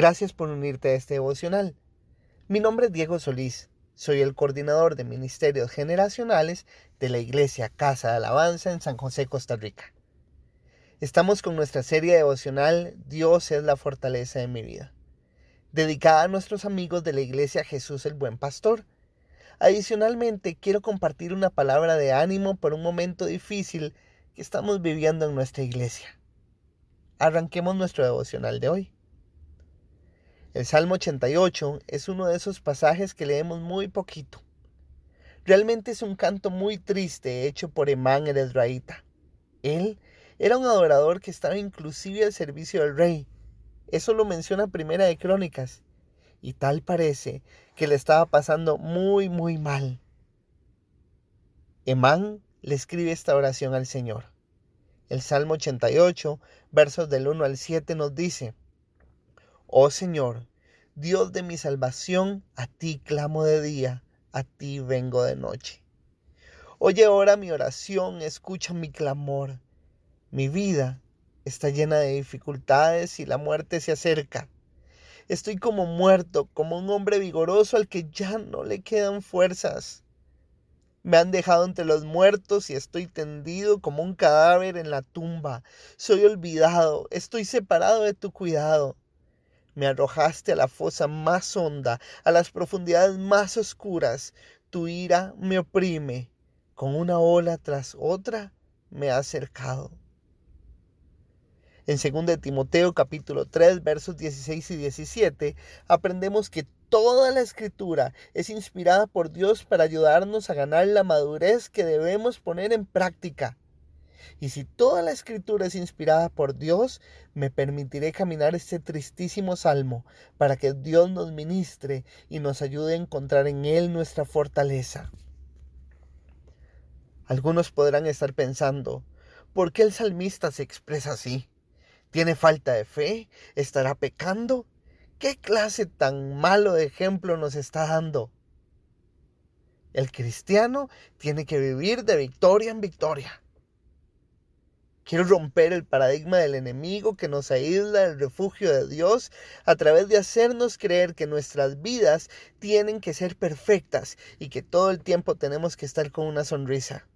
Gracias por unirte a este devocional. Mi nombre es Diego Solís. Soy el coordinador de Ministerios Generacionales de la Iglesia Casa de Alabanza en San José, Costa Rica. Estamos con nuestra serie devocional Dios es la fortaleza de mi vida, dedicada a nuestros amigos de la Iglesia Jesús el Buen Pastor. Adicionalmente, quiero compartir una palabra de ánimo por un momento difícil que estamos viviendo en nuestra iglesia. Arranquemos nuestro devocional de hoy. El Salmo 88 es uno de esos pasajes que leemos muy poquito. Realmente es un canto muy triste hecho por Emán el Esraíta. Él era un adorador que estaba inclusive al servicio del rey. Eso lo menciona Primera de Crónicas. Y tal parece que le estaba pasando muy, muy mal. Emán le escribe esta oración al Señor. El Salmo 88, versos del 1 al 7 nos dice, Oh Señor, Dios de mi salvación, a ti clamo de día, a ti vengo de noche. Oye ahora mi oración, escucha mi clamor. Mi vida está llena de dificultades y la muerte se acerca. Estoy como muerto, como un hombre vigoroso al que ya no le quedan fuerzas. Me han dejado entre los muertos y estoy tendido como un cadáver en la tumba. Soy olvidado, estoy separado de tu cuidado. Me arrojaste a la fosa más honda, a las profundidades más oscuras. Tu ira me oprime. Con una ola tras otra me ha cercado. En 2 Timoteo capítulo 3 versos 16 y 17 aprendemos que toda la escritura es inspirada por Dios para ayudarnos a ganar la madurez que debemos poner en práctica. Y si toda la escritura es inspirada por Dios, me permitiré caminar este tristísimo salmo para que Dios nos ministre y nos ayude a encontrar en Él nuestra fortaleza. Algunos podrán estar pensando, ¿por qué el salmista se expresa así? ¿Tiene falta de fe? ¿Estará pecando? ¿Qué clase tan malo de ejemplo nos está dando? El cristiano tiene que vivir de victoria en victoria. Quiero romper el paradigma del enemigo que nos aísla del refugio de Dios a través de hacernos creer que nuestras vidas tienen que ser perfectas y que todo el tiempo tenemos que estar con una sonrisa.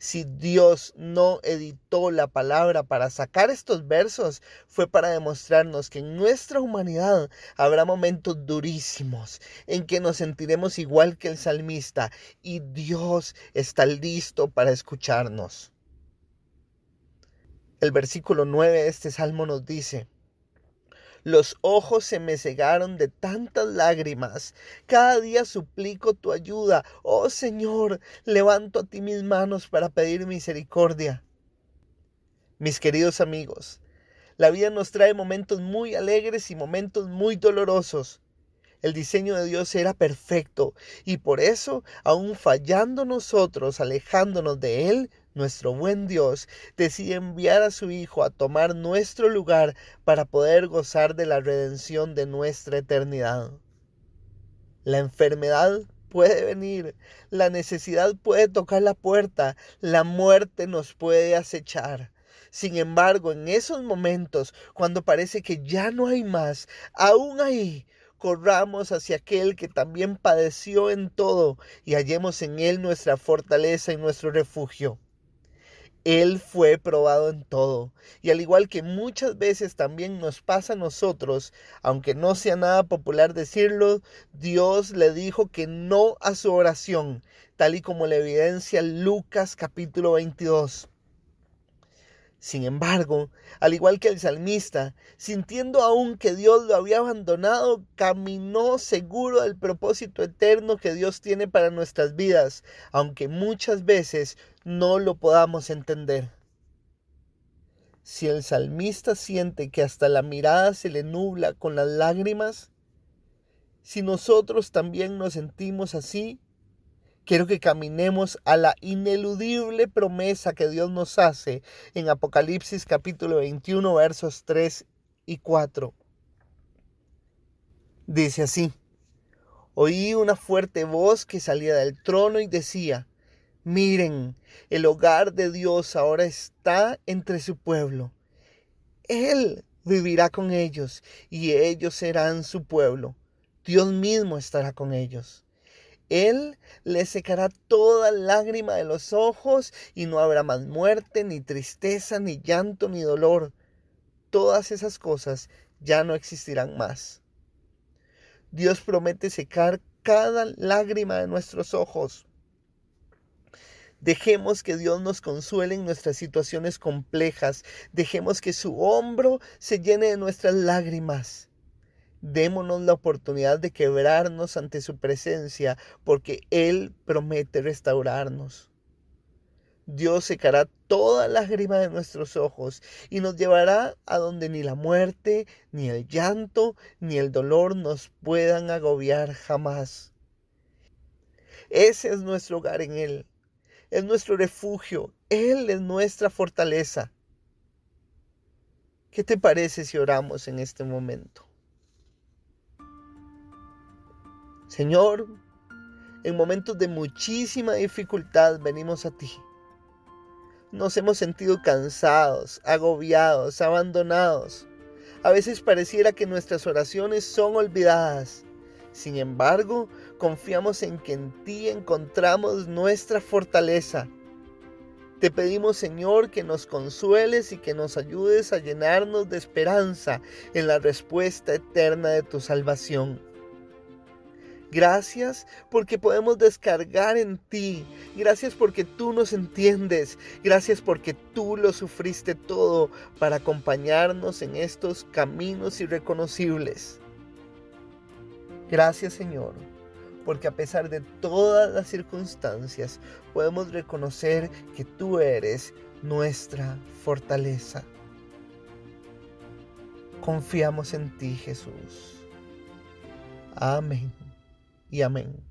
Si Dios no editó la palabra para sacar estos versos, fue para demostrarnos que en nuestra humanidad habrá momentos durísimos en que nos sentiremos igual que el salmista y Dios está listo para escucharnos. El versículo 9 de este salmo nos dice, los ojos se me cegaron de tantas lágrimas. Cada día suplico tu ayuda. Oh Señor, levanto a ti mis manos para pedir misericordia. Mis queridos amigos, la vida nos trae momentos muy alegres y momentos muy dolorosos. El diseño de Dios era perfecto y por eso, aun fallando nosotros, alejándonos de Él, nuestro buen Dios decide enviar a su Hijo a tomar nuestro lugar para poder gozar de la redención de nuestra eternidad. La enfermedad puede venir, la necesidad puede tocar la puerta, la muerte nos puede acechar. Sin embargo, en esos momentos, cuando parece que ya no hay más, aún ahí corramos hacia aquel que también padeció en todo y hallemos en él nuestra fortaleza y nuestro refugio. Él fue probado en todo. Y al igual que muchas veces también nos pasa a nosotros, aunque no sea nada popular decirlo, Dios le dijo que no a su oración, tal y como le evidencia Lucas capítulo 22. Sin embargo, al igual que el salmista, sintiendo aún que Dios lo había abandonado, caminó seguro del propósito eterno que Dios tiene para nuestras vidas, aunque muchas veces no lo podamos entender. Si el salmista siente que hasta la mirada se le nubla con las lágrimas, si nosotros también nos sentimos así, Quiero que caminemos a la ineludible promesa que Dios nos hace en Apocalipsis capítulo 21 versos 3 y 4. Dice así, oí una fuerte voz que salía del trono y decía, miren, el hogar de Dios ahora está entre su pueblo. Él vivirá con ellos y ellos serán su pueblo. Dios mismo estará con ellos. Él les secará toda lágrima de los ojos y no habrá más muerte, ni tristeza, ni llanto, ni dolor. Todas esas cosas ya no existirán más. Dios promete secar cada lágrima de nuestros ojos. Dejemos que Dios nos consuele en nuestras situaciones complejas. Dejemos que su hombro se llene de nuestras lágrimas. Démonos la oportunidad de quebrarnos ante su presencia, porque Él promete restaurarnos. Dios secará toda lágrima de nuestros ojos y nos llevará a donde ni la muerte, ni el llanto, ni el dolor nos puedan agobiar jamás. Ese es nuestro hogar en Él, es nuestro refugio, Él es nuestra fortaleza. ¿Qué te parece si oramos en este momento? Señor, en momentos de muchísima dificultad venimos a ti nos hemos sentido cansados, agobiados, abandonados. A veces pareciera que nuestras oraciones son olvidadas. Sin embargo, confiamos en que en ti encontramos nuestra fortaleza. Te pedimos, Señor, que nos consueles y que nos ayudes a llenarnos de esperanza en la respuesta eterna de tu salvación. Gracias porque podemos descargar en ti. Gracias porque tú nos entiendes. Gracias porque tú lo sufriste todo para acompañarnos en estos caminos irreconocibles. Gracias Señor, porque a pesar de todas las circunstancias podemos reconocer que tú eres nuestra fortaleza. Confiamos en ti Jesús. Amén y amén.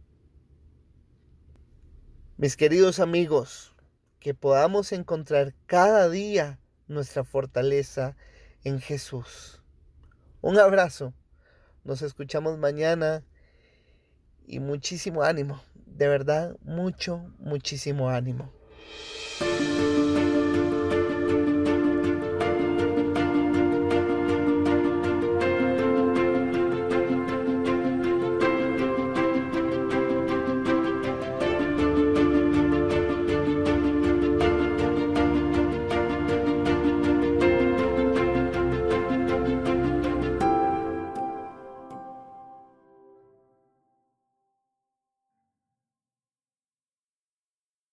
Mis queridos amigos, que podamos encontrar cada día nuestra fortaleza en Jesús. Un abrazo. Nos escuchamos mañana y muchísimo ánimo. De verdad, mucho, muchísimo ánimo.